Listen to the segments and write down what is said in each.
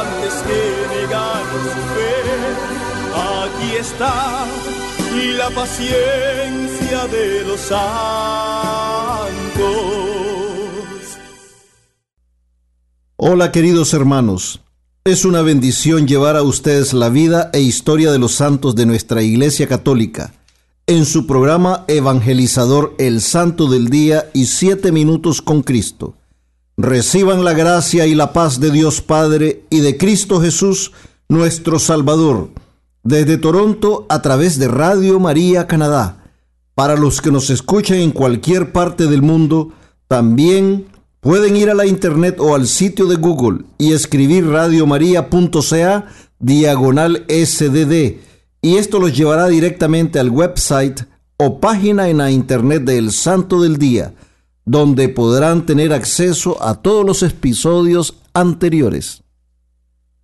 antes que su fe. Aquí está la paciencia de los santos. Hola queridos hermanos, es una bendición llevar a ustedes la vida e historia de los santos de nuestra Iglesia Católica en su programa evangelizador El Santo del Día y Siete Minutos con Cristo. Reciban la gracia y la paz de Dios Padre y de Cristo Jesús, nuestro Salvador, desde Toronto a través de Radio María Canadá. Para los que nos escuchan en cualquier parte del mundo, también pueden ir a la internet o al sitio de Google y escribir radiomaria.ca diagonal SDD y esto los llevará directamente al website o página en la internet del Santo del Día, donde podrán tener acceso a todos los episodios anteriores.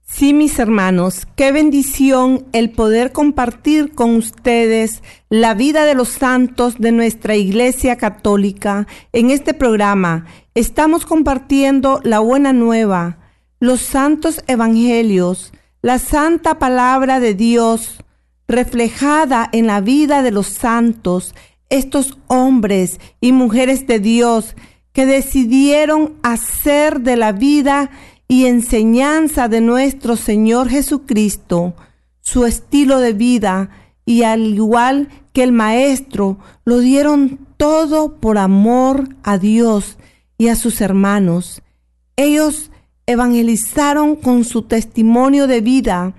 Sí, mis hermanos, qué bendición el poder compartir con ustedes la vida de los santos de nuestra Iglesia Católica. En este programa estamos compartiendo la buena nueva, los santos evangelios, la santa palabra de Dios reflejada en la vida de los santos, estos hombres y mujeres de Dios que decidieron hacer de la vida y enseñanza de nuestro Señor Jesucristo su estilo de vida y al igual que el Maestro lo dieron todo por amor a Dios y a sus hermanos. Ellos evangelizaron con su testimonio de vida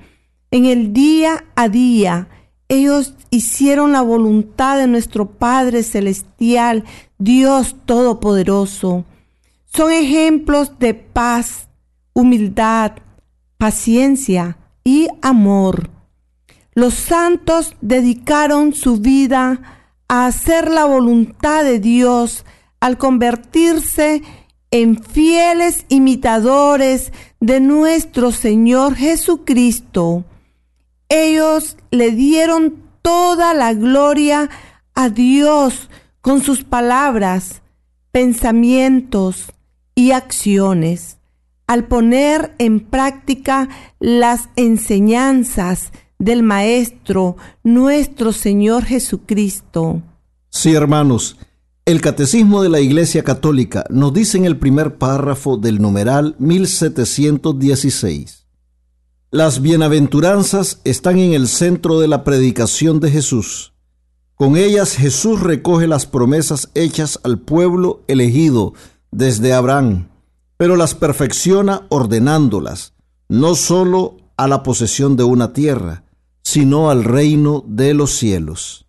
en el día a día. Ellos hicieron la voluntad de nuestro Padre Celestial, Dios Todopoderoso. Son ejemplos de paz, humildad, paciencia y amor. Los santos dedicaron su vida a hacer la voluntad de Dios al convertirse en fieles imitadores de nuestro Señor Jesucristo. Ellos le dieron toda la gloria a Dios con sus palabras, pensamientos y acciones al poner en práctica las enseñanzas del Maestro, nuestro Señor Jesucristo. Sí, hermanos, el Catecismo de la Iglesia Católica nos dice en el primer párrafo del numeral 1716. Las bienaventuranzas están en el centro de la predicación de Jesús. Con ellas Jesús recoge las promesas hechas al pueblo elegido desde Abraham pero las perfecciona ordenándolas, no sólo a la posesión de una tierra, sino al reino de los cielos.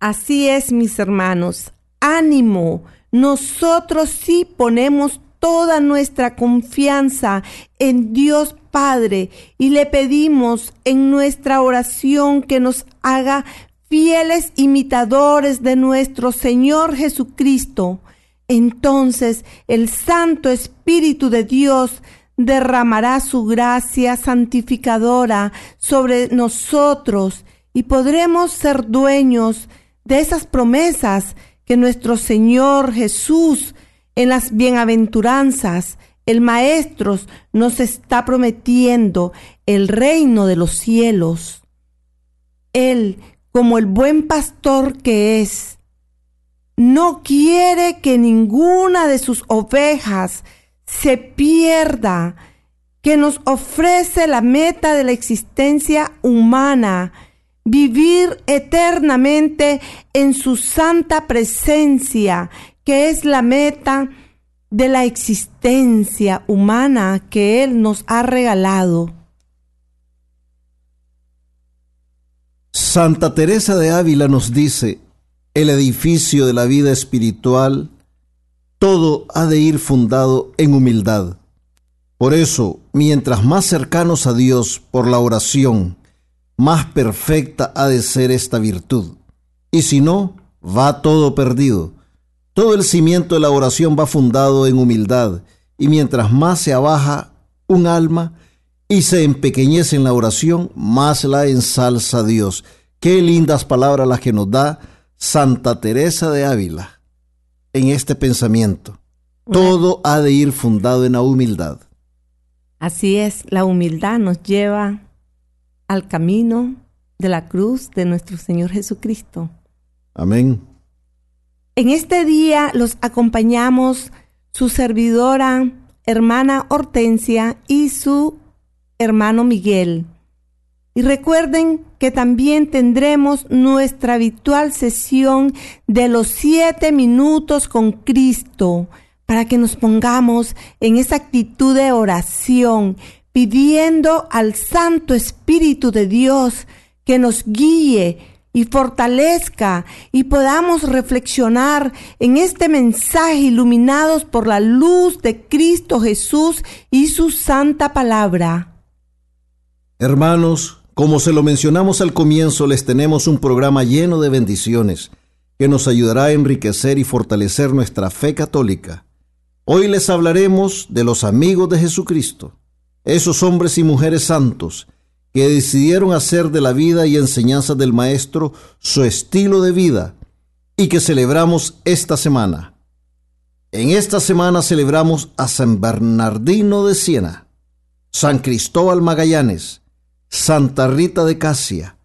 Así es, mis hermanos, ánimo, nosotros sí ponemos toda nuestra confianza en Dios Padre y le pedimos en nuestra oración que nos haga fieles imitadores de nuestro Señor Jesucristo. Entonces el Santo Espíritu de Dios derramará su gracia santificadora sobre nosotros y podremos ser dueños de esas promesas que nuestro Señor Jesús en las bienaventuranzas, el Maestro nos está prometiendo el reino de los cielos. Él, como el buen pastor que es, no quiere que ninguna de sus ovejas se pierda que nos ofrece la meta de la existencia humana, vivir eternamente en su santa presencia, es la meta de la existencia humana que Él nos ha regalado. Santa Teresa de Ávila nos dice, el edificio de la vida espiritual, todo ha de ir fundado en humildad. Por eso, mientras más cercanos a Dios por la oración, más perfecta ha de ser esta virtud. Y si no, va todo perdido. Todo el cimiento de la oración va fundado en humildad, y mientras más se abaja un alma y se empequeñece en la oración, más la ensalza Dios. Qué lindas palabras las que nos da Santa Teresa de Ávila en este pensamiento. Todo ha de ir fundado en la humildad. Así es, la humildad nos lleva al camino de la cruz de nuestro Señor Jesucristo. Amén. En este día los acompañamos su servidora, hermana Hortensia y su hermano Miguel. Y recuerden que también tendremos nuestra habitual sesión de los siete minutos con Cristo para que nos pongamos en esa actitud de oración, pidiendo al Santo Espíritu de Dios que nos guíe y fortalezca y podamos reflexionar en este mensaje iluminados por la luz de Cristo Jesús y su santa palabra. Hermanos, como se lo mencionamos al comienzo, les tenemos un programa lleno de bendiciones que nos ayudará a enriquecer y fortalecer nuestra fe católica. Hoy les hablaremos de los amigos de Jesucristo, esos hombres y mujeres santos que decidieron hacer de la vida y enseñanza del Maestro su estilo de vida y que celebramos esta semana. En esta semana celebramos a San Bernardino de Siena, San Cristóbal Magallanes, Santa Rita de Casia,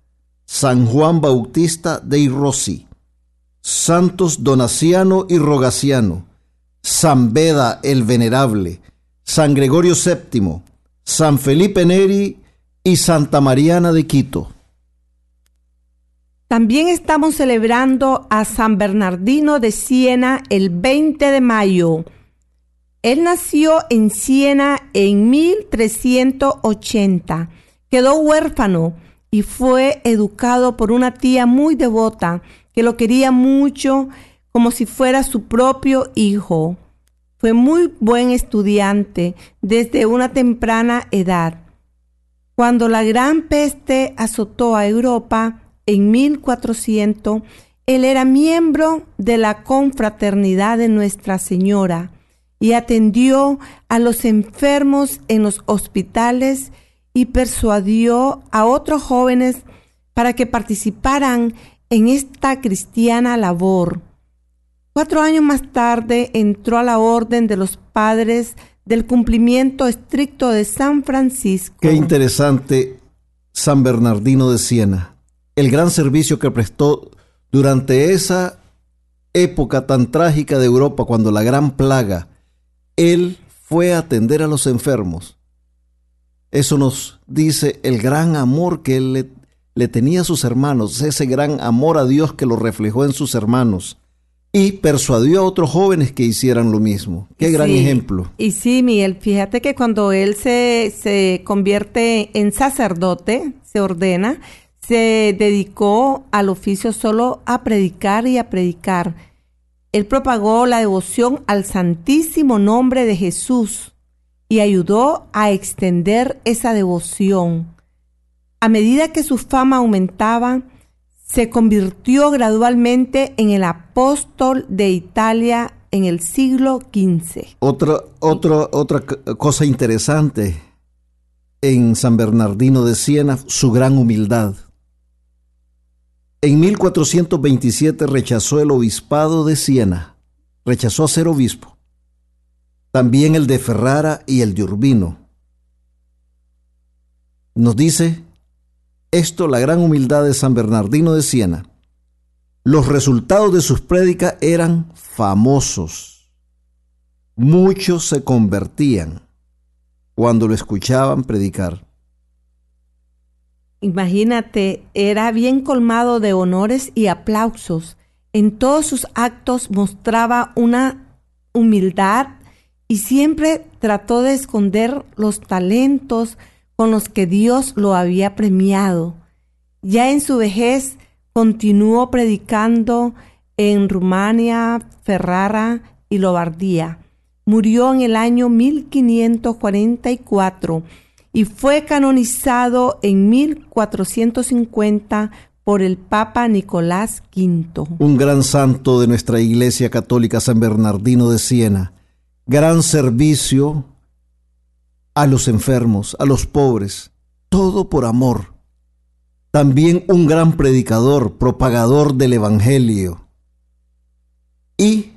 San Juan Bautista de Irrosi, Santos Donaciano y Rogaciano, San Beda el Venerable, San Gregorio VII, San Felipe Neri y Santa Mariana de Quito. También estamos celebrando a San Bernardino de Siena el 20 de mayo. Él nació en Siena en 1380. Quedó huérfano y fue educado por una tía muy devota que lo quería mucho como si fuera su propio hijo. Fue muy buen estudiante desde una temprana edad. Cuando la gran peste azotó a Europa en 1400, él era miembro de la confraternidad de Nuestra Señora y atendió a los enfermos en los hospitales y persuadió a otros jóvenes para que participaran en esta cristiana labor. Cuatro años más tarde entró a la orden de los padres del cumplimiento estricto de San Francisco. Qué interesante San Bernardino de Siena. El gran servicio que prestó durante esa época tan trágica de Europa, cuando la gran plaga, él fue a atender a los enfermos. Eso nos dice el gran amor que él le, tenía a sus hermanos, ese gran amor a Dios que lo reflejó en sus hermanos y persuadió a otros jóvenes que hicieran lo mismo. Qué gran ejemplo. Y sí, Miguel, fíjate que cuando él se, se convierte en sacerdote, se ordena, se dedicó al oficio solo a predicar y a predicar. Él propagó la devoción al santísimo nombre de Jesús y ayudó a extender esa devoción. A medida que su fama aumentaba, se convirtió gradualmente en el apóstol de Italia en el siglo XV. Otra, otra, otra cosa interesante en San Bernardino de Siena, su gran humildad. En 1427 rechazó el obispado de Siena, rechazó a ser obispo, también el de Ferrara y el de Urbino. Nos dice esto la gran humildad de San Bernardino de Siena. Los resultados de sus prédicas eran famosos. Muchos se convertían. cuando lo escuchaban predicar. Imagínate, era bien colmado de honores y aplausos. En todos sus actos mostraba una humildad y siempre trató de esconder los talentos con los que Dios lo había premiado. Ya en su vejez continuó predicando en Rumania, Ferrara y Lobardía. Murió en el año 1544 y fue canonizado en 1450 por el Papa Nicolás V. Un gran santo de nuestra Iglesia Católica San Bernardino de Siena. Gran servicio a los enfermos, a los pobres, todo por amor. También un gran predicador, propagador del Evangelio. Y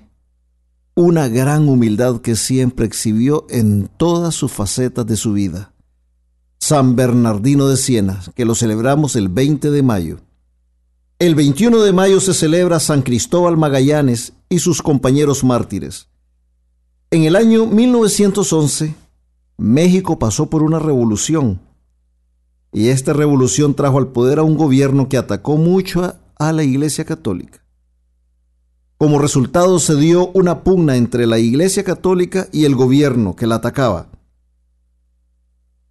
una gran humildad que siempre exhibió en todas sus facetas de su vida. San Bernardino de Siena, que lo celebramos el 20 de mayo. El 21 de mayo se celebra San Cristóbal Magallanes y sus compañeros mártires. En el año 1911, México pasó por una revolución y esta revolución trajo al poder a un gobierno que atacó mucho a, la Iglesia Católica. Como resultado se dio una pugna entre la Iglesia Católica y el gobierno que la atacaba.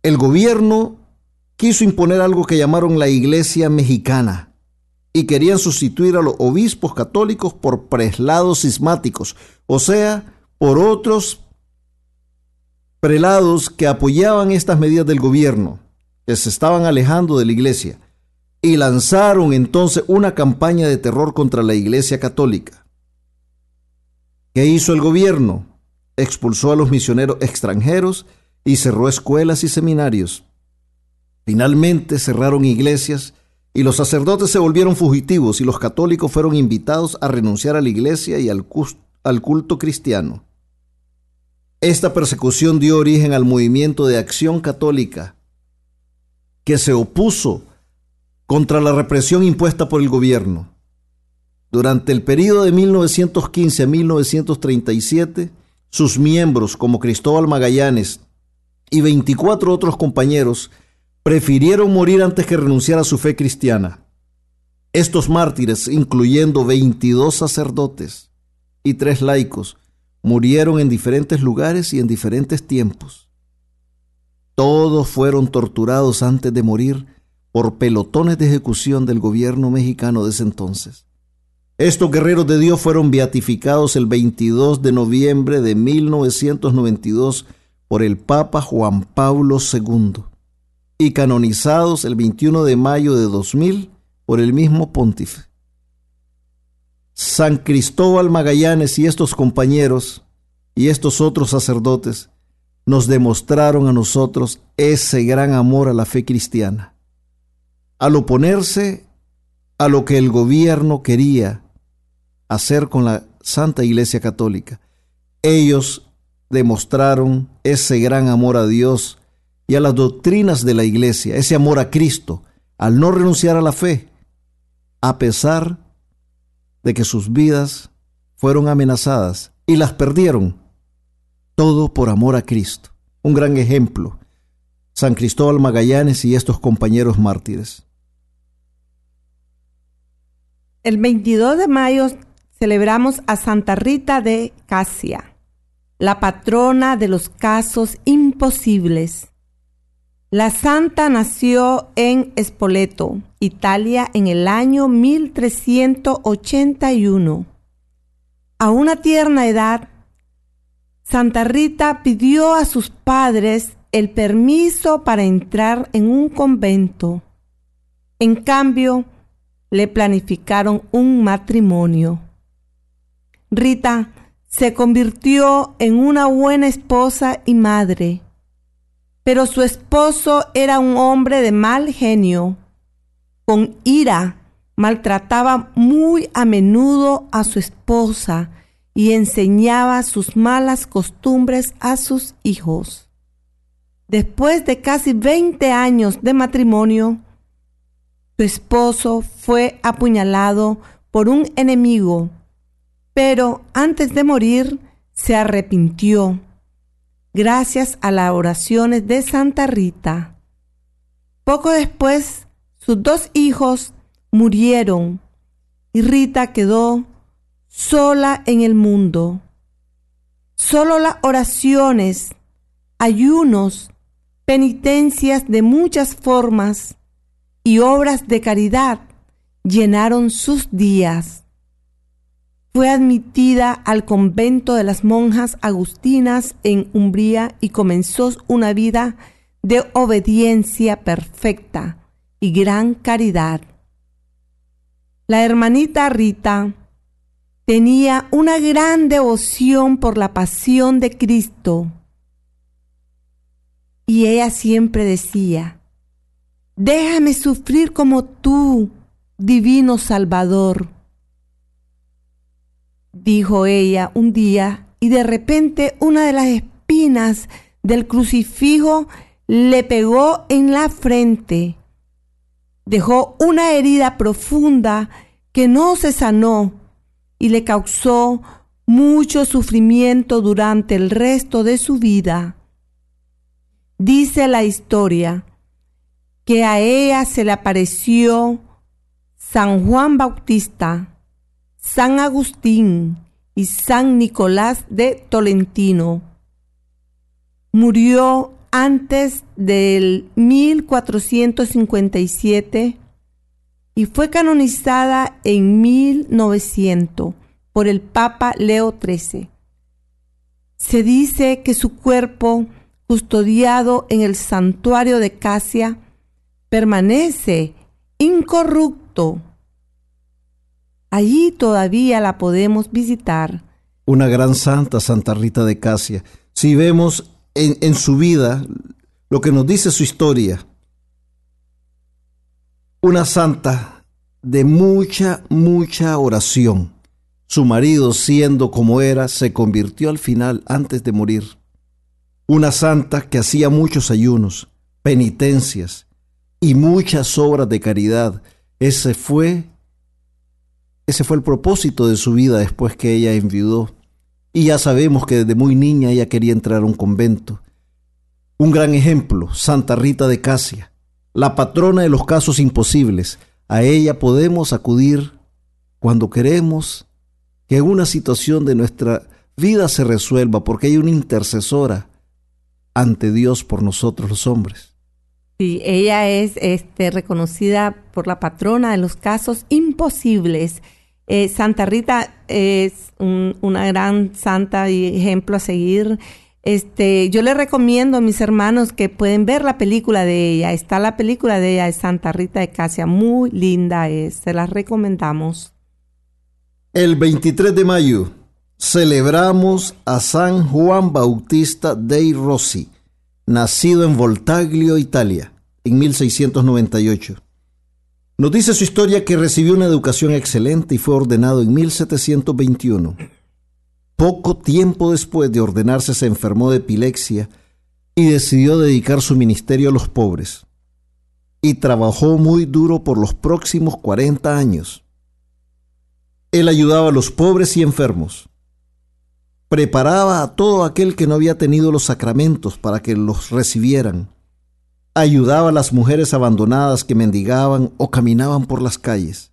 El gobierno quiso imponer algo que llamaron la Iglesia Mexicana y querían sustituir a los obispos católicos por preslados cismáticos, o sea, por otros prelados que apoyaban estas medidas del gobierno, que se estaban alejando de la iglesia, y lanzaron entonces una campaña de terror contra la iglesia católica. ¿Qué hizo el gobierno? Expulsó a los misioneros extranjeros y cerró escuelas y seminarios. Finalmente cerraron iglesias y los sacerdotes se volvieron fugitivos y los católicos fueron invitados a renunciar a la iglesia y al, culto cristiano. Esta persecución dio origen al movimiento de acción católica, que se opuso contra la represión impuesta por el gobierno. Durante el periodo de 1915 a 1937, sus miembros, como Cristóbal Magallanes y 24 otros compañeros, prefirieron morir antes que renunciar a su fe cristiana. Estos mártires, incluyendo 22 sacerdotes y tres laicos, murieron en diferentes lugares y en diferentes tiempos. Todos fueron torturados antes de morir por pelotones de ejecución del gobierno mexicano de ese entonces. Estos guerreros de Dios fueron beatificados el 22 de noviembre de 1992 por el Papa Juan Pablo II y canonizados el 21 de mayo de 2000 por el mismo pontífice. San Cristóbal Magallanes y estos compañeros y estos otros sacerdotes nos demostraron a nosotros ese gran amor a la fe cristiana. Al oponerse a lo que el gobierno quería hacer con la Santa Iglesia Católica, ellos demostraron ese gran amor a Dios y a las doctrinas de la Iglesia, ese amor a Cristo, al no renunciar a la fe, a pesar de que sus vidas fueron amenazadas y las perdieron, todo por amor a Cristo. Un gran ejemplo, San Cristóbal Magallanes y estos compañeros mártires. El 22 de mayo celebramos a Santa Rita de Casia, la patrona de los casos imposibles. La santa nació en Spoleto, Italia, en el año 1381. A una tierna edad, Santa Rita pidió a sus padres el permiso para entrar en un convento. En cambio, le planificaron un matrimonio. Rita se convirtió en una buena esposa y madre pero su esposo era un hombre de mal genio. Con ira maltrataba muy a menudo a su esposa y enseñaba sus malas costumbres a sus hijos. Después de casi 20 años de matrimonio, su esposo fue apuñalado por un enemigo, pero antes de morir se arrepintió gracias a las oraciones de Santa Rita. Poco después, sus dos hijos murieron y Rita quedó sola en el mundo. Solo las oraciones, ayunos, penitencias de muchas formas y obras de caridad llenaron sus días. Fue admitida al convento de las monjas agustinas en Umbría y comenzó una vida de obediencia perfecta y gran caridad. La hermanita Rita tenía una gran devoción por la pasión de Cristo. Y ella siempre decía, déjame sufrir como tú, divino Salvador. Dijo ella un día, y de repente una de las espinas del crucifijo le pegó en la frente. Dejó una herida profunda que no se sanó y le causó mucho sufrimiento durante el resto de su vida. Dice la historia que a ella se le apareció San Juan Bautista, San Agustín y San Nicolás de Tolentino. Murió antes del 1457 y fue canonizada en 1900 por el Papa Leo XIII. Se dice que su cuerpo, custodiado en el santuario de Casia, permanece incorrupto. Allí todavía la podemos visitar. Una gran santa, Santa Rita de Casia. Si vemos en, en su vida lo que nos dice su historia, una santa de mucha, mucha oración. Su marido, siendo como era, se convirtió al final antes de morir. Una santa que hacía muchos ayunos, penitencias y muchas obras de caridad. Ese fue ese fue el propósito de su vida después que ella enviudó. Y ya sabemos que desde muy niña ella quería entrar a un convento. Un gran ejemplo, Santa Rita de Casia, la patrona de los casos imposibles. A ella podemos acudir cuando queremos que una situación de nuestra vida se resuelva, porque hay una intercesora ante Dios por nosotros los hombres. Sí, ella es este, reconocida por la patrona de los casos imposibles. Eh, santa Rita es una gran santa y ejemplo a seguir este, yo le recomiendo a mis hermanos que pueden ver la película de ella. Está la película de ella de Santa Rita de Casia, muy linda es, se la recomendamos. El 23 de mayo celebramos a San Juan Bautista dei Rossi, nacido en Voltaglio, Italia, en 1698. Nos dice su historia que recibió una educación excelente y fue ordenado en 1721. Poco tiempo después de ordenarse se enfermó de epilepsia y decidió dedicar su ministerio a los pobres. Y trabajó muy duro por los próximos 40 años. Él ayudaba a los pobres y enfermos. Preparaba a todo aquel que no había tenido los sacramentos para que los recibieran. Ayudaba a las mujeres abandonadas que mendigaban o caminaban por las calles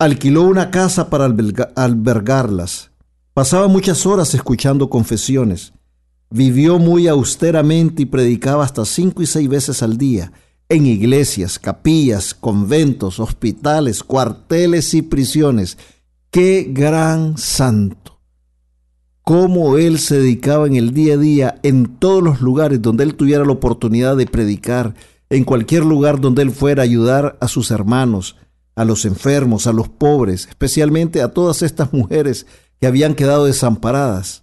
alquiló una casa para albergarlas. Pasaba muchas horas escuchando confesiones. Vivió muy austeramente y predicaba hasta cinco y seis veces al día, en iglesias, capillas, conventos, hospitales, cuarteles y prisiones. ¡Qué gran santo! Cómo él se dedicaba en el día a día en todos los lugares donde él tuviera la oportunidad de predicar, en cualquier lugar donde él fuera a ayudar a sus hermanos, a los enfermos, a los pobres, especialmente a todas estas mujeres que habían quedado desamparadas.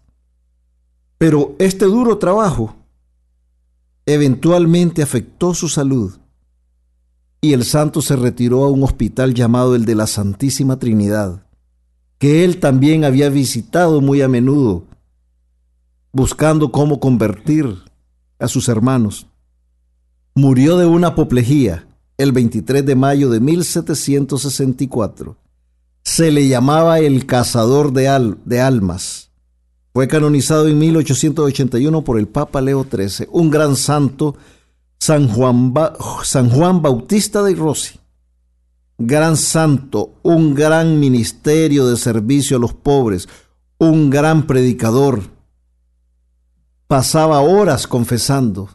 Pero este duro trabajo eventualmente afectó su salud y el santo se retiró a un hospital llamado el de la Santísima Trinidad, que él también había visitado muy a menudo, buscando cómo convertir a sus hermanos. Murió de una apoplejía el 23 de mayo de 1764. Se le llamaba el cazador de, de almas, Fue canonizado en 1881 por el Papa Leo XIII, un gran santo, San Juan, San Juan Bautista de Rossi. Gran santo, un gran ministerio de servicio a los pobres, un gran predicador. Pasaba horas confesando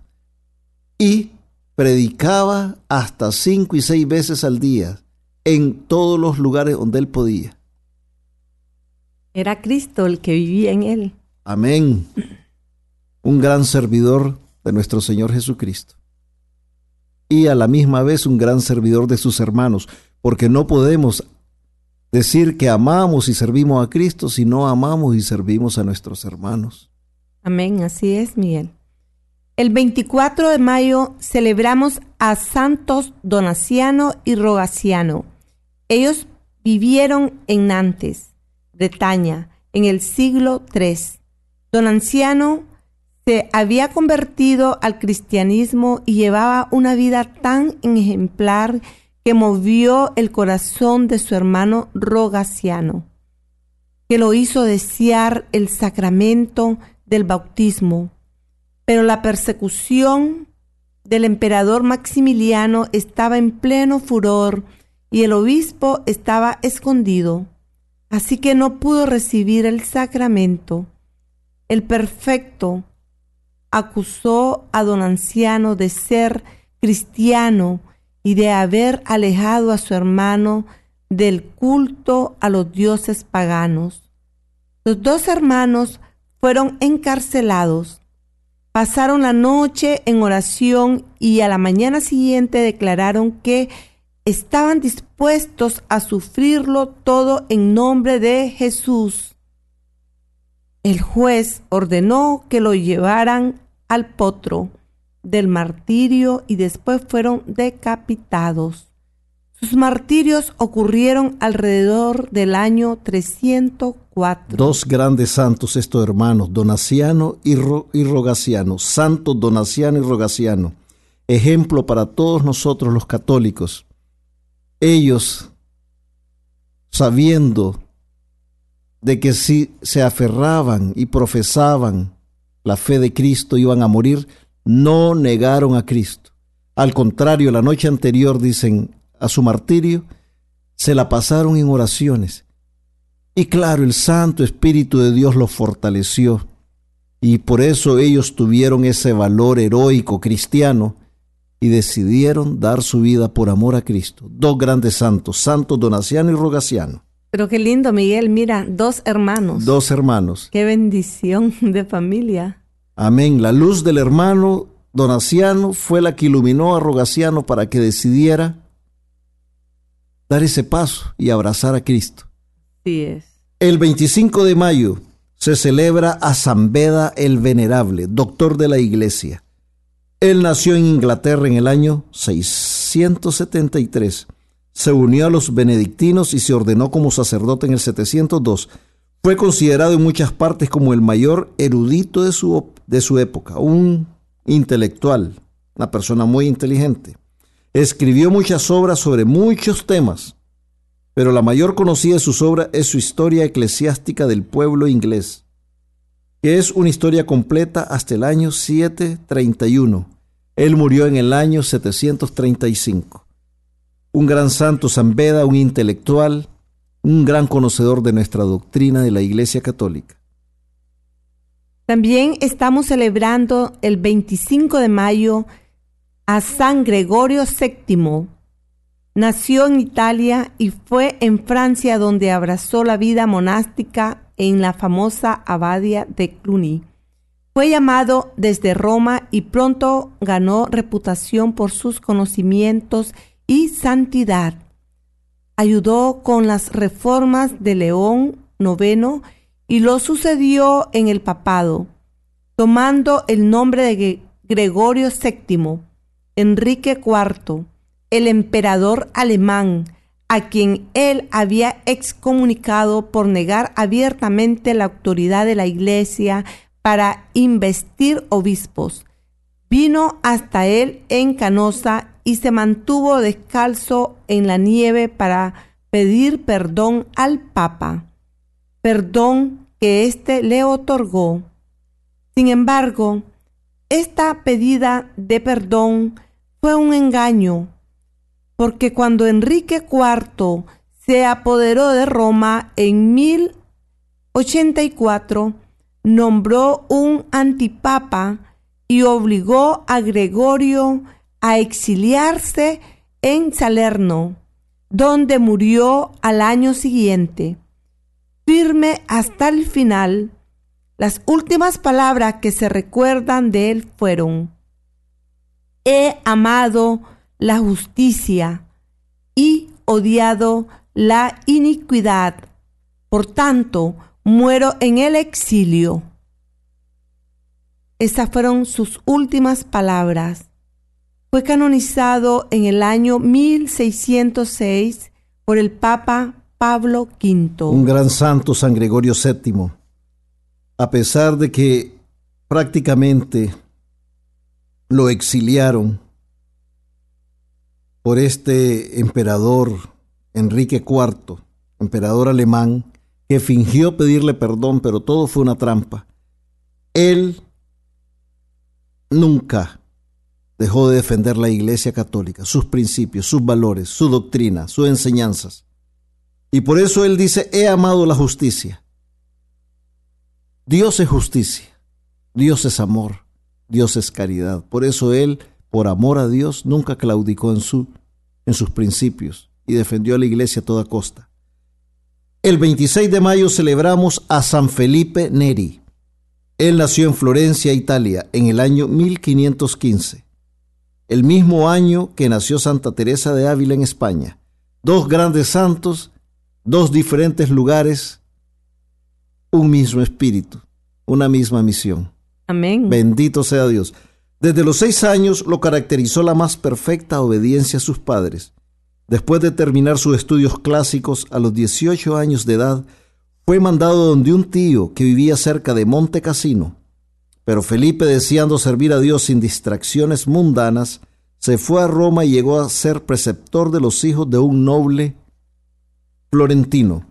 y predicaba hasta cinco y seis veces al día en todos los lugares donde él podía. Era Cristo el que vivía en él. Amén. Un gran servidor de nuestro Señor Jesucristo. Y a la misma vez un gran servidor de sus hermanos, porque no podemos decir que amamos y servimos a Cristo si no amamos y servimos a nuestros hermanos. Amén, así es, Miguel. El 24 de mayo celebramos a Santos Donaciano y Rogaciano. Ellos vivieron en Nantes. Bretaña, en el siglo III. Don Anciano se había convertido al cristianismo y llevaba una vida tan ejemplar que movió el corazón de su hermano Rogaciano, que lo hizo desear el sacramento del bautismo. Pero la persecución del emperador Maximiliano estaba en pleno furor y el obispo estaba escondido así que no pudo recibir el sacramento. El perfecto acusó a don anciano de ser cristiano y de haber alejado a su hermano del culto a los dioses paganos. Los dos hermanos fueron encarcelados. Pasaron la noche en oración y a la mañana siguiente declararon que estaban dispuestos a sufrirlo todo en nombre de Jesús. El juez ordenó que lo llevaran al potro del martirio y después fueron decapitados. Sus martirios ocurrieron alrededor del año 304. Dos grandes santos estos hermanos, Donaciano y, Rogaciano, Santo Donaciano y Rogaciano, ejemplo para todos nosotros los católicos ellos, sabiendo de que si se aferraban y profesaban la fe de Cristo iban a morir, no negaron a Cristo. Al contrario, la noche anterior, dicen, a su martirio, se la pasaron en oraciones. Y claro, el Santo Espíritu de Dios los fortaleció. Y por eso ellos tuvieron ese valor heroico cristiano y decidieron dar su vida por amor a Cristo. Dos grandes santos, Santo Donaciano y Rogaciano. Pero qué lindo, Miguel, mira, dos hermanos. Dos hermanos. Qué bendición de familia. Amén. La luz del hermano Donaciano fue la que iluminó a Rogaciano para que decidiera dar ese paso y abrazar a Cristo. Sí es. El 25 de mayo se celebra a San Beda el Venerable, doctor de la Iglesia. Él nació en Inglaterra en el año 673. Se unió a los benedictinos y se ordenó como sacerdote en el 702. Fue considerado en muchas partes como el mayor erudito de su, de su época, un intelectual, una persona muy inteligente. Escribió muchas obras sobre muchos temas, pero la mayor conocida de sus obras es su historia eclesiástica del pueblo inglés, que es una historia completa hasta el año 731 él murió en el año 735. Un gran santo San Beda, un intelectual, un gran conocedor de nuestra doctrina de la Iglesia Católica. También estamos celebrando el 25 de mayo a San Gregorio VII. Nació en Italia y fue en Francia donde abrazó la vida monástica en la famosa abadía de Cluny. Fue llamado desde Roma y pronto ganó reputación por sus conocimientos y santidad. Ayudó con las reformas de León IX y lo sucedió en el papado, tomando el nombre de Gregorio VII, Enrique IV, el emperador alemán, a quien él había excomunicado por negar abiertamente la autoridad de la Iglesia para investir obispos. Vino hasta él en Canosa y se mantuvo descalzo en la nieve para pedir perdón al Papa. Perdón que éste le otorgó. Sin embargo, esta pedida de perdón fue un engaño, porque cuando Enrique IV se apoderó de Roma en 1084, nombró un antipapa y obligó a Gregorio a exiliarse en Salerno, donde murió al año siguiente. Firme hasta el final, las últimas palabras que se recuerdan de él fueron, He amado la justicia y odiado la iniquidad. Por tanto, muero en el exilio. Esas fueron sus últimas palabras. Fue canonizado en el año 1606 por el Papa Pablo V. Un gran santo, San Gregorio VII. A pesar de que prácticamente lo exiliaron por este emperador Enrique IV, emperador alemán, que fingió pedirle perdón, pero todo fue una trampa. Él nunca dejó de defender la Iglesia Católica, sus principios, sus valores, su doctrina, sus enseñanzas. Y por eso él dice, he amado la justicia. Dios es justicia, Dios es amor, Dios es caridad. Por eso él, por amor a Dios, nunca claudicó en, su, en sus principios y defendió a la iglesia a toda costa. El 26 de mayo celebramos a San Felipe Neri. Él nació en Florencia, Italia, en el año 1515, el mismo año que nació Santa Teresa de Ávila en España. Dos grandes santos, dos diferentes lugares, un mismo espíritu, una misma misión. Amén. Bendito sea Dios. Desde los seis años lo caracterizó la más perfecta obediencia a sus padres. Después de terminar sus estudios clásicos a los 18 años de edad, fue mandado donde un tío que vivía cerca de Monte Cassino. Pero Felipe, deseando servir a Dios sin distracciones mundanas, se fue a Roma y llegó a ser preceptor de los hijos de un noble florentino.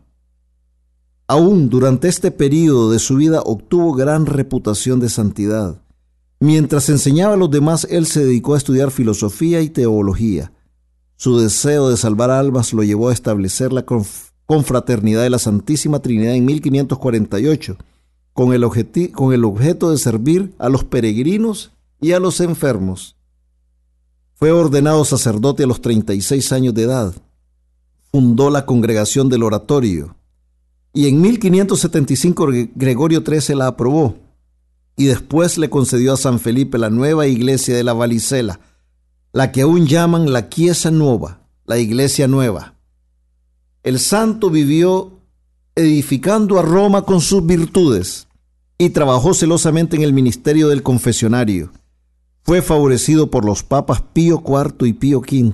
Aún durante este periodo de su vida obtuvo gran reputación de santidad. Mientras enseñaba a los demás, él se dedicó a estudiar filosofía y teología. Su deseo de salvar almas lo llevó a establecer la confraternidad de la Santísima Trinidad en 1548, con el, objeto de servir a los peregrinos y a los enfermos. Fue ordenado sacerdote a los 36 años de edad. Fundó la congregación del oratorio y en 1575 Gregorio XIII la aprobó y después le concedió a San Felipe la nueva iglesia de la Valicela, la que aún llaman la Chiesa Nueva, la Iglesia Nueva. El santo vivió edificando a Roma con sus virtudes y trabajó celosamente en el ministerio del confesionario. Fue favorecido por los papas Pío IV y Pío V,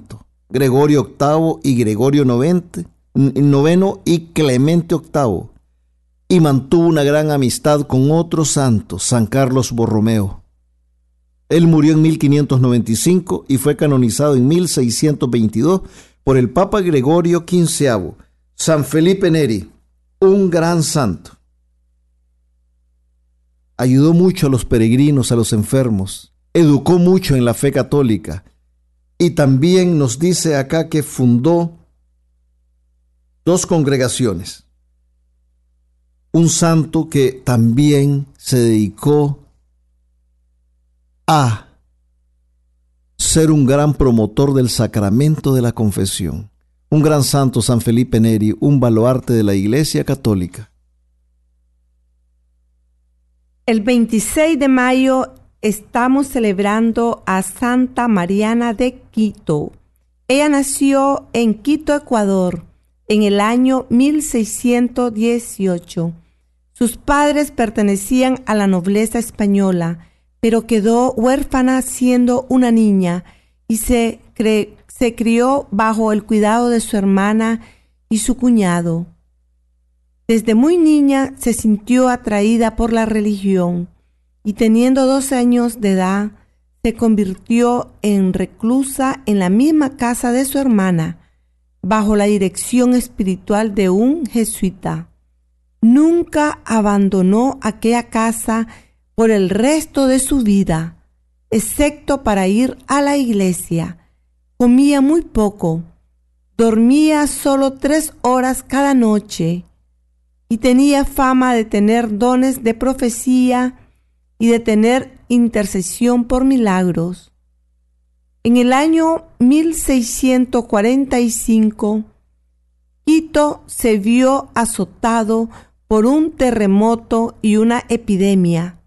Gregorio VIII y Gregorio IX, noveno y Clemente VIII, y mantuvo una gran amistad con otros santos, San Carlos Borromeo. Él murió en 1595 y fue canonizado en 1622 por el Papa Gregorio XV. San Felipe Neri, un gran santo. Ayudó mucho a los peregrinos, a los enfermos, educó mucho en la fe católica y también nos dice acá que fundó dos congregaciones. Un santo que también se dedicó a ser un gran promotor del sacramento de la confesión, un gran santo San Felipe Neri, un baluarte de la Iglesia Católica. El 26 de mayo estamos celebrando a Santa Mariana de Quito. Ella nació en Quito, Ecuador, en el año 1618. Sus padres pertenecían a la nobleza española pero quedó huérfana siendo una niña y se, se crió bajo el cuidado de su hermana y su cuñado. Desde muy niña se sintió atraída por la religión y teniendo dos años de edad se convirtió en reclusa en la misma casa de su hermana, bajo la dirección espiritual de un jesuita. nunca abandonó aquella casa por el resto de su vida, excepto para ir a la iglesia. Comía muy poco, dormía solo tres horas cada noche y tenía fama de tener dones de profecía y de tener intercesión por milagros. En el año 1645, Quito se vio azotado por un terremoto y una epidemia.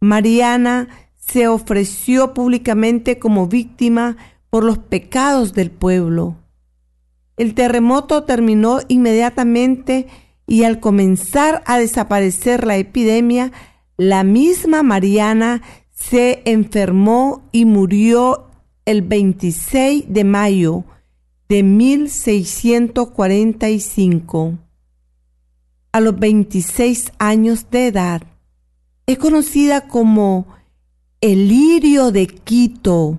Mariana se ofreció públicamente como víctima por los pecados del pueblo. El terremoto terminó inmediatamente y al comenzar a desaparecer la epidemia, la misma Mariana se enfermó y murió el 26 de mayo de 1645. A los 26 años de edad, es conocida como el lirio de Quito.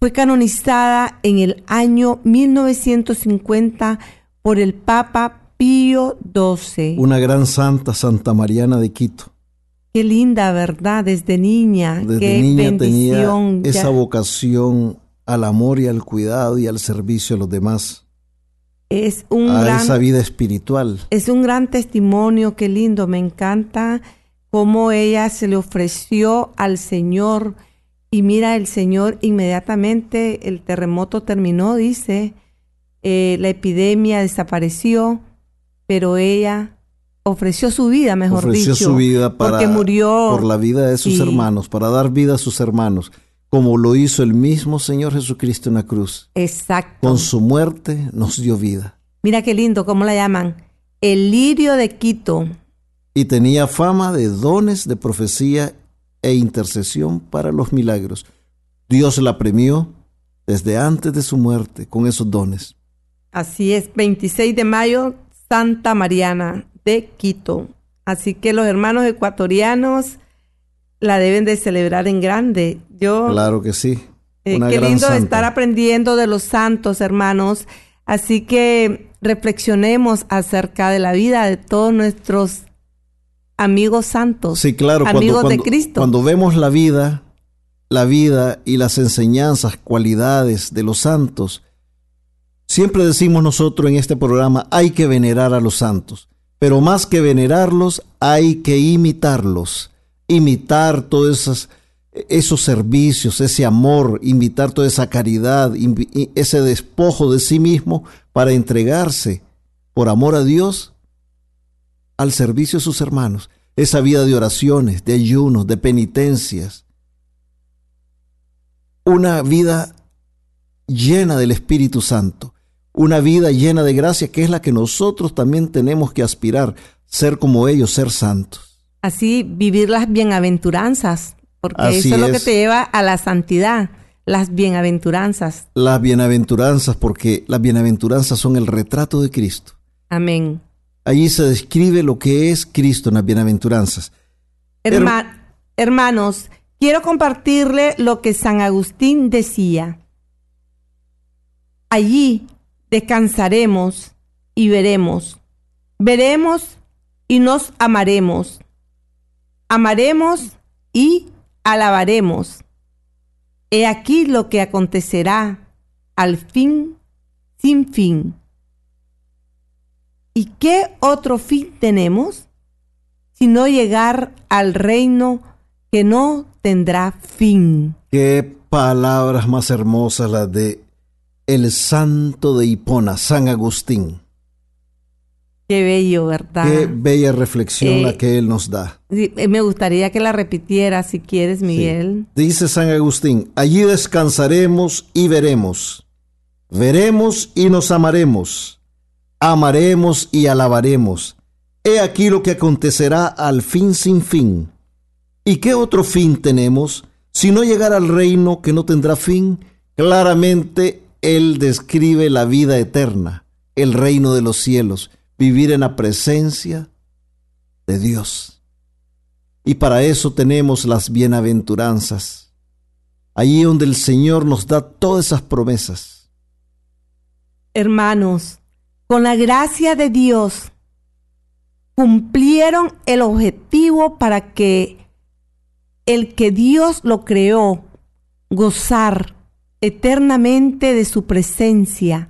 Fue canonizada en el año 1950 por el Papa Pío XII. Una gran santa, Santa Mariana de Quito. Qué linda, ¿verdad? Desde niña. Desde qué niña tenía bendición. esa Ya- vocación al amor y al cuidado y al servicio a los demás, es un a gran esa vida espiritual. Es un gran testimonio, qué lindo, me encanta cómo ella se le ofreció al Señor y mira, el Señor inmediatamente, el terremoto terminó, dice, eh, la epidemia desapareció, pero ella ofreció su vida, mejor Ofreció dicho, su vida para, porque murió por la vida de sus Sí. hermanos, para dar vida a sus hermanos, como lo hizo el mismo Señor Jesucristo en la cruz. Exacto. Con su muerte nos dio vida. Mira qué lindo, ¿cómo la llaman? El lirio de Quito. Y tenía fama de dones de profecía e intercesión para los milagros. Dios la premió desde antes de su muerte con esos dones. Así es, 26 de mayo, Santa Mariana de Quito. Así que los hermanos ecuatorianos la deben de celebrar en grande. Yo, Claro que sí. eh, qué lindo santa. estar aprendiendo de los santos, hermanos. Así que reflexionemos acerca de la vida de todos nuestros amigos santos. Sí, claro, amigos cuando- de Cristo. cuando vemos la vida, la vida y las enseñanzas, cualidades de los santos, siempre decimos nosotros en este programa, hay que venerar a los santos, pero más que venerarlos, hay que imitarlos, imitar todos esos, esos servicios, ese amor, imitar toda esa caridad, ese despojo de sí mismo para entregarse por amor a Dios al servicio de sus hermanos. Esa vida de oraciones, de ayunos, de penitencias. Una vida llena del Espíritu Santo. Una vida llena de gracia que es la que nosotros también tenemos que aspirar, ser como ellos, ser santos. Así vivir las bienaventuranzas, porque Así eso es lo que es. te lleva a la santidad, las bienaventuranzas. Las bienaventuranzas, porque las bienaventuranzas son el retrato de Cristo. Amén. Allí se describe lo que es Cristo en las bienaventuranzas. Herma- hermanos, quiero compartirle lo que San Agustín decía. Allí descansaremos y veremos. Veremos y nos amaremos. Amaremos y alabaremos. He aquí lo que acontecerá al fin sin fin. ¿Y qué otro fin tenemos? sino llegar al reino que no tendrá fin. Qué palabras más hermosas las de el santo de Hipona, San Agustín. Qué bello, ¿verdad? Qué bella reflexión Eh, la que él nos da. Eh, me gustaría que la repitiera si quieres, Miguel. Dice San Agustín, allí descansaremos y veremos. Veremos y nos amaremos. Amaremos y alabaremos. He aquí lo que acontecerá al fin sin fin. ¿Y qué otro fin tenemos? Si no llegar al reino que no tendrá fin, claramente Él describe la vida eterna, el reino de los cielos, vivir en la presencia de Dios. Y para eso tenemos las bienaventuranzas, allí donde el Señor nos da todas esas promesas. Hermanos, con la gracia de Dios, cumplieron el objetivo para que el que Dios lo creó, gozar eternamente de su presencia,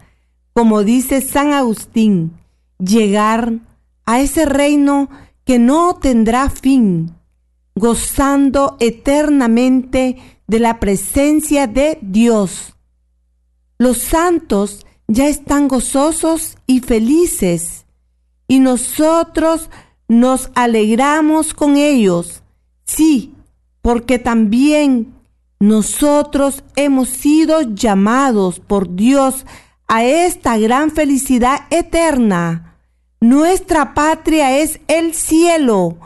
como dice San Agustín, llegar a ese reino que no tendrá fin, gozando eternamente de la presencia de Dios. Los santos ya están gozosos y felices, y nosotros nos alegramos con ellos, sí, porque también nosotros hemos sido llamados por Dios a esta gran felicidad eterna. Nuestra patria es el cielo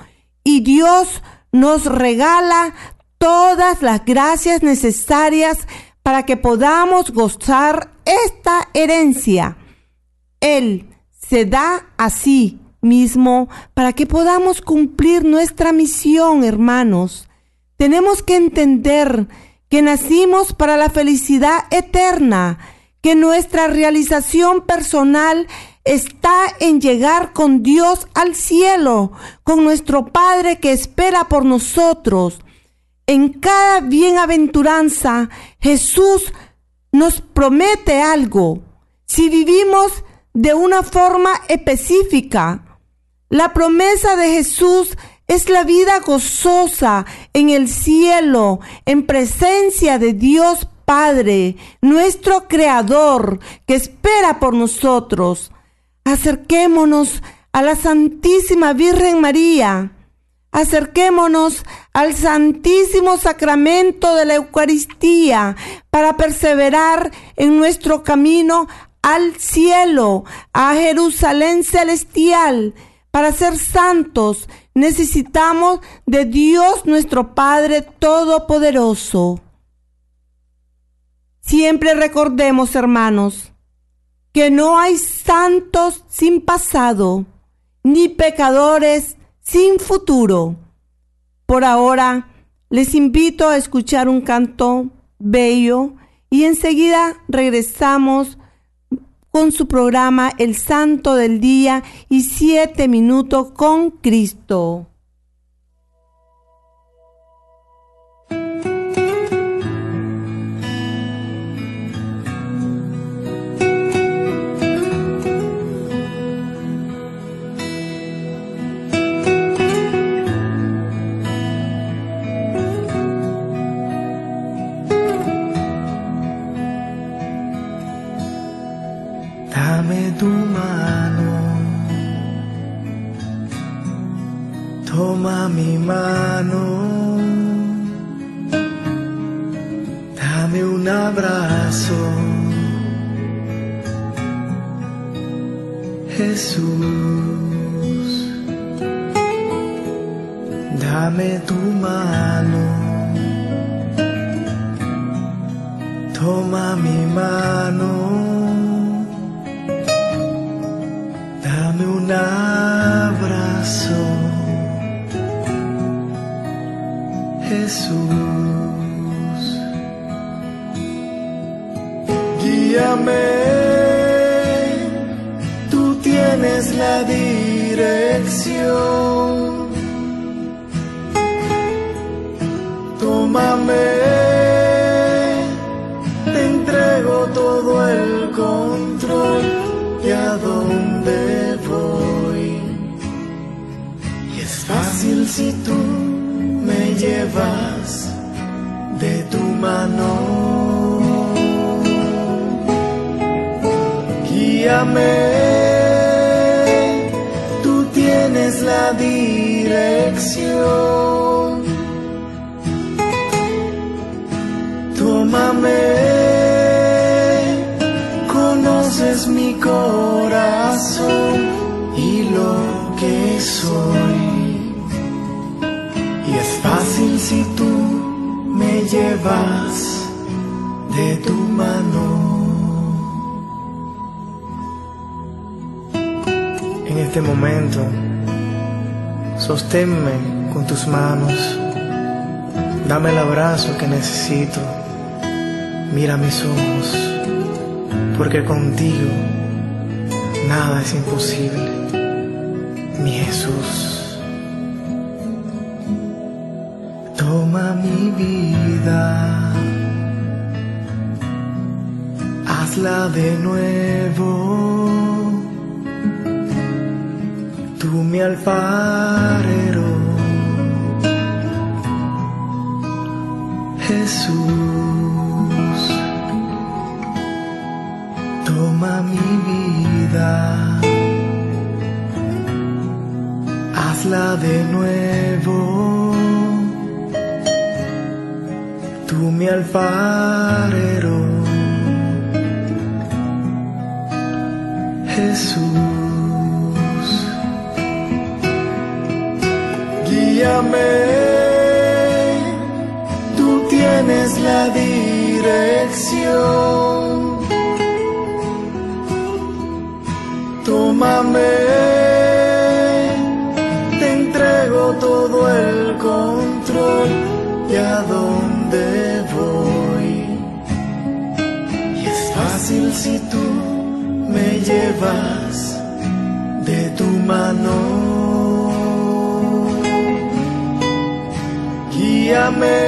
y Dios nos regala todas las gracias necesarias para que podamos gozar esta herencia. Él se da a sí mismo para que podamos cumplir nuestra misión, hermanos. Tenemos que entender que nacimos para la felicidad eterna, que nuestra realización personal está en llegar con Dios al cielo, con nuestro Padre que espera por nosotros. En cada bienaventuranza Jesús nos promete algo. Si vivimos de una forma específica, la promesa de Jesús es la vida gozosa en el cielo, en presencia de Dios Padre, nuestro Creador, que espera por nosotros. Acerquémonos a la Santísima Virgen María. Acerquémonos al Santísimo Sacramento de la Eucaristía para perseverar en nuestro camino al cielo, a Jerusalén celestial. Para ser santos necesitamos de Dios nuestro Padre Todopoderoso. Siempre recordemos, hermanos, que no hay santos sin pasado, ni pecadores sin futuro. Por ahora, les invito a escuchar un canto bello y enseguida regresamos con su programa El Santo del Día y Siete Minutos con Cristo. Y lo que soy fácil si tú me llevas de tu mano. En este momento, sosténme con tus manos, dame el abrazo que necesito, mira mis ojos, porque contigo nada es imposible. Mi Jesús. Toma mi vida, hazla de nuevo. Tú mi alfarero, Jesús. Toma mi vida hazla de nuevo. Tú mi alfarero, Jesús. Guíame, tú tienes la dirección. Tómame de a dónde voy. Y es fácil si tú me llevas de tu mano. Guíame,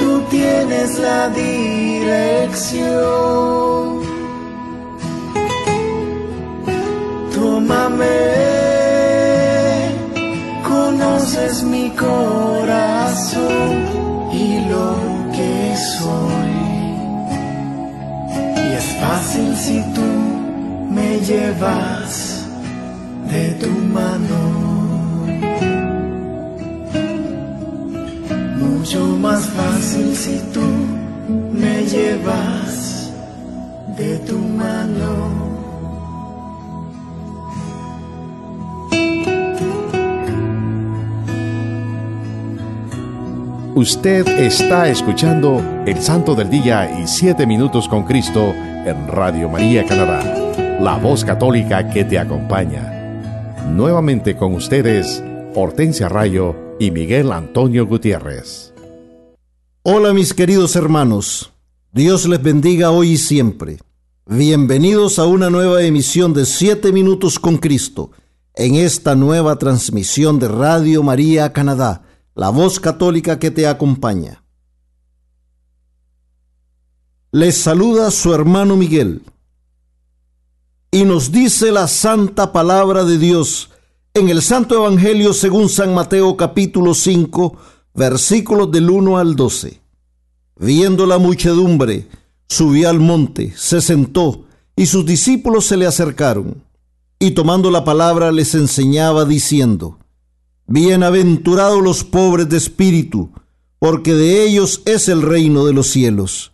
tú tienes la dirección. Si tú me llevas de tu mano. Mucho más fácil si tú me llevas de tu mano. Usted está escuchando El Santo del Día y Siete Minutos con Cristo en Radio María Canadá, la voz católica que te acompaña. Nuevamente con ustedes, Hortensia Rayo y Miguel Antonio Gutiérrez. Hola mis queridos hermanos, Dios les bendiga hoy y siempre. Bienvenidos a una nueva emisión de Siete Minutos con Cristo en esta nueva transmisión de Radio María Canadá la voz católica que te acompaña. Les saluda su hermano Miguel y nos dice la santa palabra de Dios en el Santo Evangelio según San Mateo capítulo 5 versículos del 1 al 12. Viendo la muchedumbre, subió al monte, se sentó y sus discípulos se le acercaron y tomando la palabra les enseñaba diciendo, Bienaventurados los pobres de espíritu, porque de ellos es el reino de los cielos.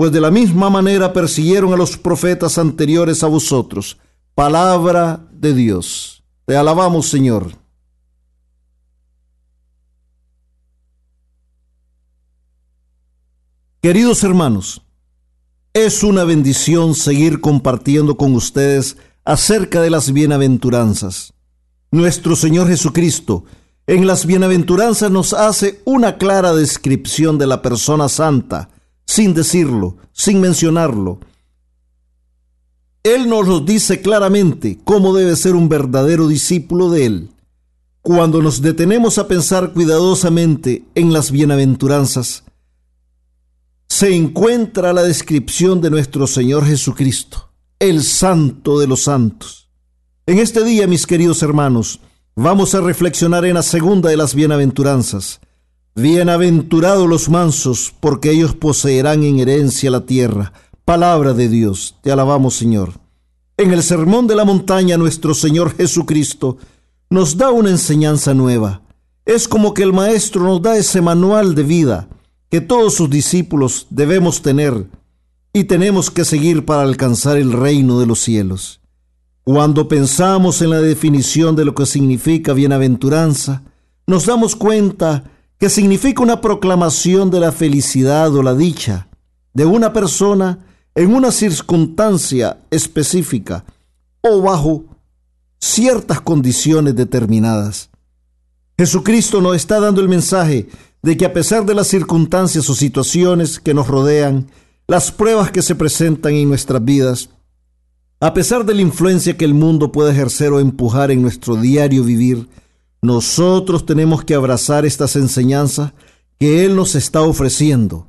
pues de la misma manera persiguieron a los profetas anteriores a vosotros. Palabra de Dios. Te alabamos, Señor. Queridos hermanos, es una bendición seguir compartiendo con ustedes acerca de las bienaventuranzas. Nuestro Señor Jesucristo, en las bienaventuranzas nos hace una clara descripción de la persona santa, sin decirlo, sin mencionarlo. Él nos lo dice claramente cómo debe ser un verdadero discípulo de Él. Cuando nos detenemos a pensar cuidadosamente en las bienaventuranzas, se encuentra la descripción de nuestro Señor Jesucristo, el santo de los santos. En este día, mis queridos hermanos, Vamos a reflexionar en la segunda de las bienaventuranzas. Bienaventurados los mansos, porque ellos poseerán en herencia la tierra. Palabra de Dios, te alabamos Señor. En el Sermón de la Montaña nuestro Señor Jesucristo nos da una enseñanza nueva. Es como que el Maestro nos da ese manual de vida que todos sus discípulos debemos tener y tenemos que seguir para alcanzar el reino de los cielos. Cuando pensamos en la definición de lo que significa bienaventuranza, nos damos cuenta que significa una proclamación de la felicidad o la dicha de una persona en una circunstancia específica o bajo ciertas condiciones determinadas. Jesucristo nos está dando el mensaje de que a pesar de las circunstancias o situaciones que nos rodean, las pruebas que se presentan en nuestras vidas, a pesar de la influencia que el mundo puede ejercer o empujar en nuestro diario vivir, nosotros tenemos que abrazar estas enseñanzas que Él nos está ofreciendo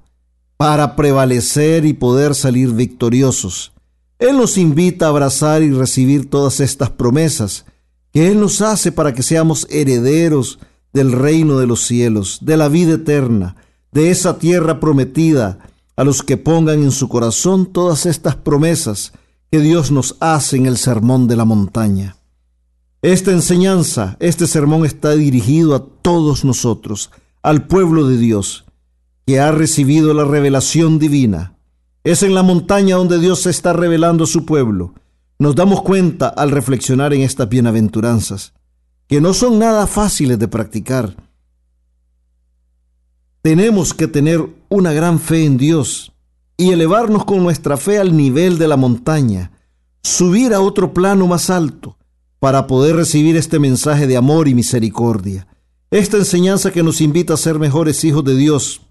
para prevalecer y poder salir victoriosos. Él nos invita a abrazar y recibir todas estas promesas que Él nos hace para que seamos herederos del reino de los cielos, de la vida eterna, de esa tierra prometida, a los que pongan en su corazón todas estas promesas que Dios nos hace en el sermón de la montaña. Esta enseñanza, este sermón está dirigido a todos nosotros, al pueblo de Dios, que ha recibido la revelación divina. Es en la montaña donde Dios se está revelando a su pueblo. Nos damos cuenta al reflexionar en estas bienaventuranzas, que no son nada fáciles de practicar. Tenemos que tener una gran fe en Dios y elevarnos con nuestra fe al nivel de la montaña, subir a otro plano más alto para poder recibir este mensaje de amor y misericordia. Esta enseñanza que nos invita a ser mejores hijos de Dios,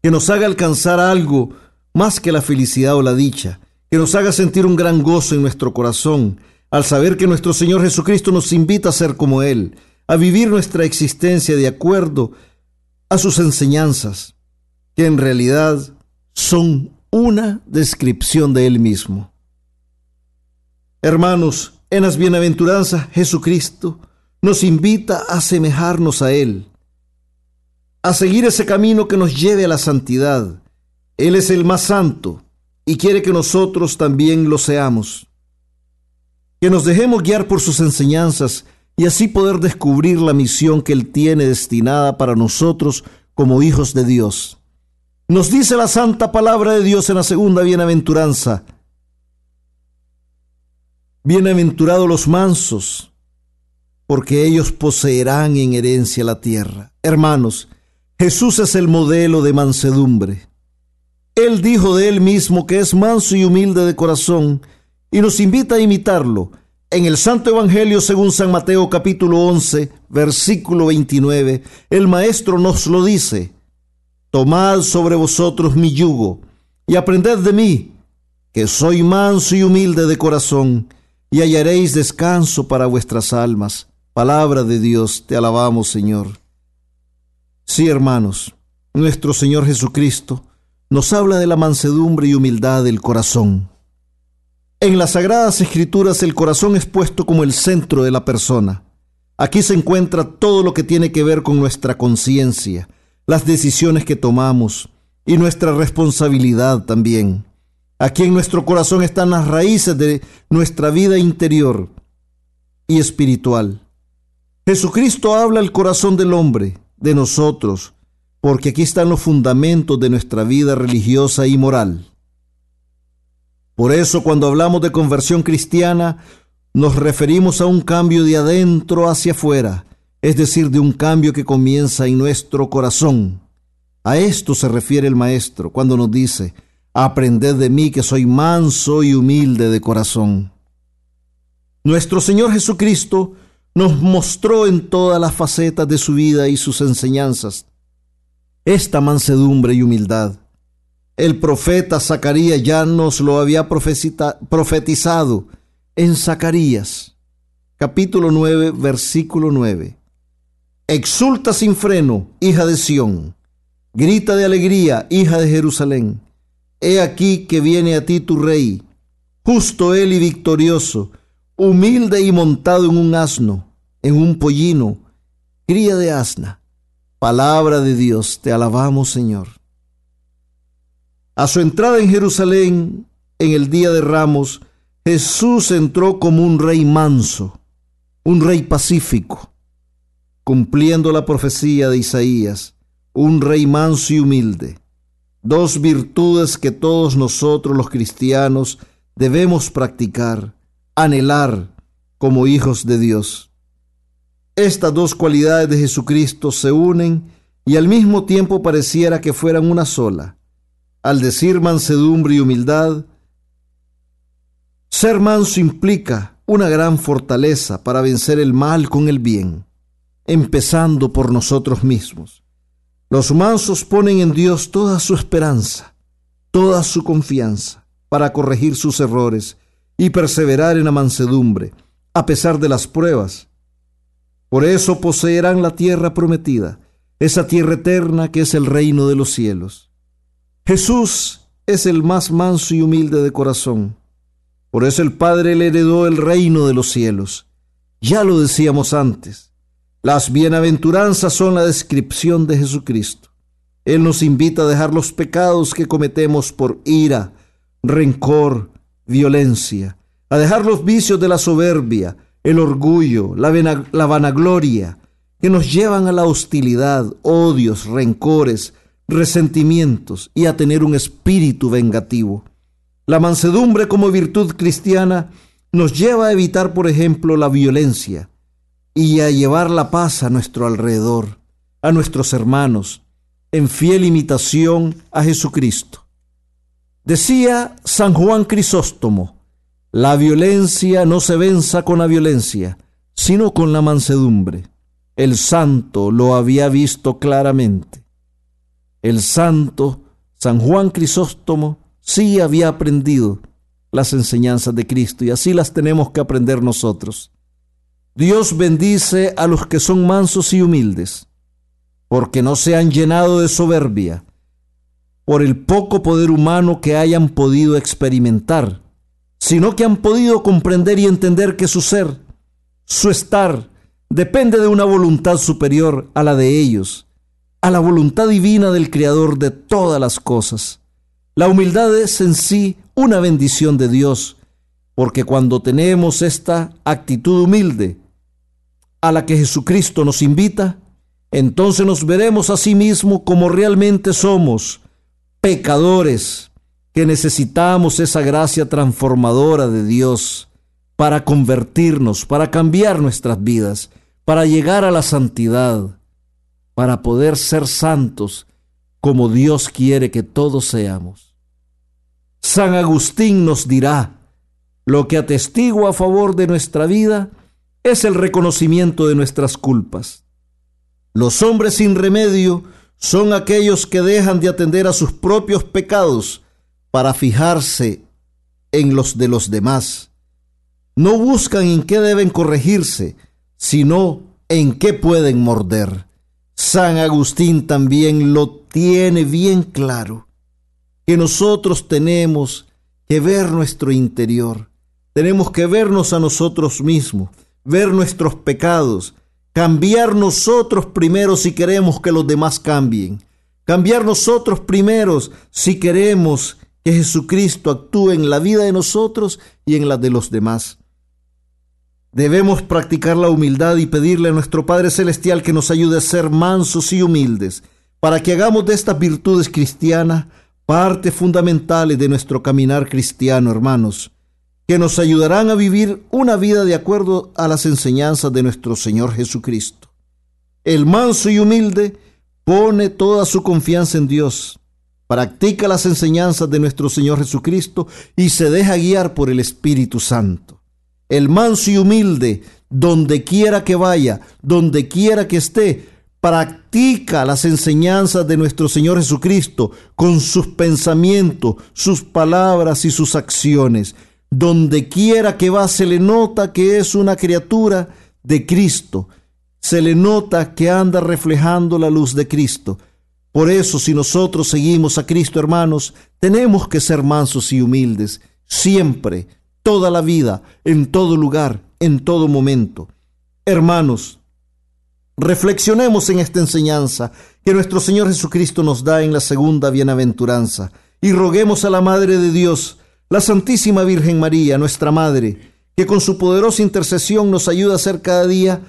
que nos haga alcanzar algo más que la felicidad o la dicha, que nos haga sentir un gran gozo en nuestro corazón al saber que nuestro Señor Jesucristo nos invita a ser como Él, a vivir nuestra existencia de acuerdo a sus enseñanzas, que en realidad son una descripción de Él mismo. Hermanos, en las bienaventuranzas Jesucristo nos invita a asemejarnos a Él, a seguir ese camino que nos lleve a la santidad. Él es el más santo y quiere que nosotros también lo seamos. Que nos dejemos guiar por sus enseñanzas y así poder descubrir la misión que Él tiene destinada para nosotros como hijos de Dios. Nos dice la santa palabra de Dios en la segunda bienaventuranza. Bienaventurados los mansos, porque ellos poseerán en herencia la tierra. Hermanos, Jesús es el modelo de mansedumbre. Él dijo de él mismo que es manso y humilde de corazón y nos invita a imitarlo. En el Santo Evangelio según San Mateo capítulo 11, versículo 29, el Maestro nos lo dice, Tomad sobre vosotros mi yugo y aprended de mí, que soy manso y humilde de corazón, y hallaréis descanso para vuestras almas. Palabra de Dios, te alabamos Señor. Sí, hermanos, nuestro Señor Jesucristo nos habla de la mansedumbre y humildad del corazón. En las Sagradas Escrituras el corazón es puesto como el centro de la persona. Aquí se encuentra todo lo que tiene que ver con nuestra conciencia, las decisiones que tomamos y nuestra responsabilidad también. Aquí en nuestro corazón están las raíces de nuestra vida interior y espiritual. Jesucristo habla al corazón del hombre de nosotros, porque aquí están los fundamentos de nuestra vida religiosa y moral. Por eso cuando hablamos de conversión cristiana, nos referimos a un cambio de adentro hacia afuera, es decir, de un cambio que comienza en nuestro corazón. A esto se refiere el Maestro cuando nos dice, aprended de mí que soy manso y humilde de corazón. Nuestro Señor Jesucristo nos mostró en todas las facetas de su vida y sus enseñanzas esta mansedumbre y humildad. El profeta Zacarías ya nos lo había profetizado en Zacarías, capítulo 9, versículo 9. Exulta sin freno, hija de Sión, grita de alegría, hija de Jerusalén. He aquí que viene a ti tu rey, justo él y victorioso, humilde y montado en un asno, en un pollino, cría de asna. Palabra de Dios, te alabamos Señor. A su entrada en Jerusalén, en el día de Ramos, Jesús entró como un rey manso, un rey pacífico, cumpliendo la profecía de Isaías, un rey manso y humilde, dos virtudes que todos nosotros los cristianos debemos practicar, anhelar como hijos de Dios. Estas dos cualidades de Jesucristo se unen y al mismo tiempo pareciera que fueran una sola. Al decir mansedumbre y humildad, ser manso implica una gran fortaleza para vencer el mal con el bien, empezando por nosotros mismos. Los mansos ponen en Dios toda su esperanza, toda su confianza para corregir sus errores y perseverar en la mansedumbre, a pesar de las pruebas. Por eso poseerán la tierra prometida, esa tierra eterna que es el reino de los cielos. Jesús es el más manso y humilde de corazón. Por eso el Padre le heredó el reino de los cielos. Ya lo decíamos antes. Las bienaventuranzas son la descripción de Jesucristo. Él nos invita a dejar los pecados que cometemos por ira, rencor, violencia, a dejar los vicios de la soberbia, el orgullo, la, vanagloria, que nos llevan a la hostilidad, odios, rencores, resentimientos y a tener un espíritu vengativo. La mansedumbre como virtud cristiana nos lleva a evitar, por ejemplo, la violencia y a llevar la paz a nuestro alrededor, a nuestros hermanos, en fiel imitación a Jesucristo. Decía San Juan Crisóstomo, la violencia no se venza con la violencia, sino con la mansedumbre. El santo lo había visto claramente. El santo San Juan Crisóstomo sí había aprendido las enseñanzas de Cristo y así las tenemos que aprender nosotros. Dios bendice a los que son mansos y humildes, porque no se han llenado de soberbia, por el poco poder humano que hayan podido experimentar, sino que han podido comprender y entender que su ser, su estar, depende de una voluntad superior a la de ellos, a la voluntad divina del Creador de todas las cosas. La humildad es en sí una bendición de Dios, porque cuando tenemos esta actitud humilde a la que Jesucristo nos invita, entonces nos veremos a sí mismo como realmente somos, pecadores que necesitamos esa gracia transformadora de Dios para convertirnos, para cambiar nuestras vidas, para llegar a la santidad, para poder ser santos como Dios quiere que todos seamos. San Agustín nos dirá, lo que atestigua a favor de nuestra vida es el reconocimiento de nuestras culpas. Los hombres sin remedio son aquellos que dejan de atender a sus propios pecados para fijarse en los de los demás. No buscan en qué deben corregirse, sino en qué pueden morder. San Agustín también lo tiene bien claro, que nosotros tenemos que ver nuestro interior, tenemos que vernos a nosotros mismos, ver nuestros pecados, Cambiar nosotros primero si queremos que los demás cambien. Cambiar nosotros primeros si queremos que Jesucristo actúe en la vida de nosotros y en la de los demás. Debemos practicar la humildad y pedirle a nuestro Padre Celestial que nos ayude a ser mansos y humildes, para que hagamos de estas virtudes cristianas parte fundamentales de nuestro caminar cristiano, hermanos que nos ayudarán a vivir una vida de acuerdo a las enseñanzas de nuestro Señor Jesucristo. El manso y humilde pone toda su confianza en Dios, practica las enseñanzas de nuestro Señor Jesucristo y se deja guiar por el Espíritu Santo. El manso y humilde, donde quiera que vaya, donde quiera que esté, practica las enseñanzas de nuestro Señor Jesucristo con sus pensamientos, sus palabras y sus acciones. Donde quiera que va se le nota que es una criatura de Cristo. Se le nota que anda reflejando la luz de Cristo. Por eso si nosotros seguimos a Cristo, hermanos, tenemos que ser mansos y humildes, siempre, toda la vida, en todo lugar, en todo momento. Hermanos, reflexionemos en esta enseñanza que nuestro Señor Jesucristo nos da en la segunda bienaventuranza y roguemos a la Madre de Dios, la Santísima Virgen María, nuestra Madre, que con su poderosa intercesión nos ayuda a ser cada día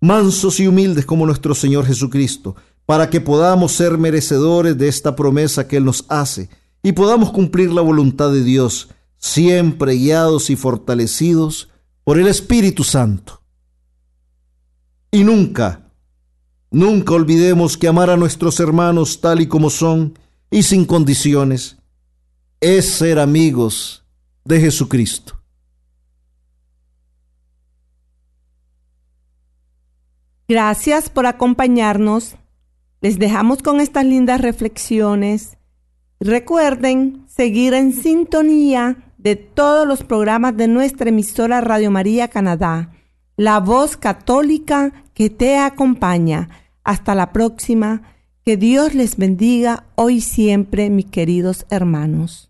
mansos y humildes como nuestro Señor Jesucristo, para que podamos ser merecedores de esta promesa que Él nos hace y podamos cumplir la voluntad de Dios, siempre guiados y fortalecidos por el Espíritu Santo. Y nunca, nunca olvidemos que amar a nuestros hermanos tal y como son y sin condiciones es ser amigos de Jesucristo. Gracias por acompañarnos. Les dejamos con estas lindas reflexiones. Recuerden seguir en sintonía de todos los programas de nuestra emisora Radio María Canadá, la voz católica que te acompaña. Hasta la próxima. Que Dios les bendiga hoy y siempre, mis queridos hermanos.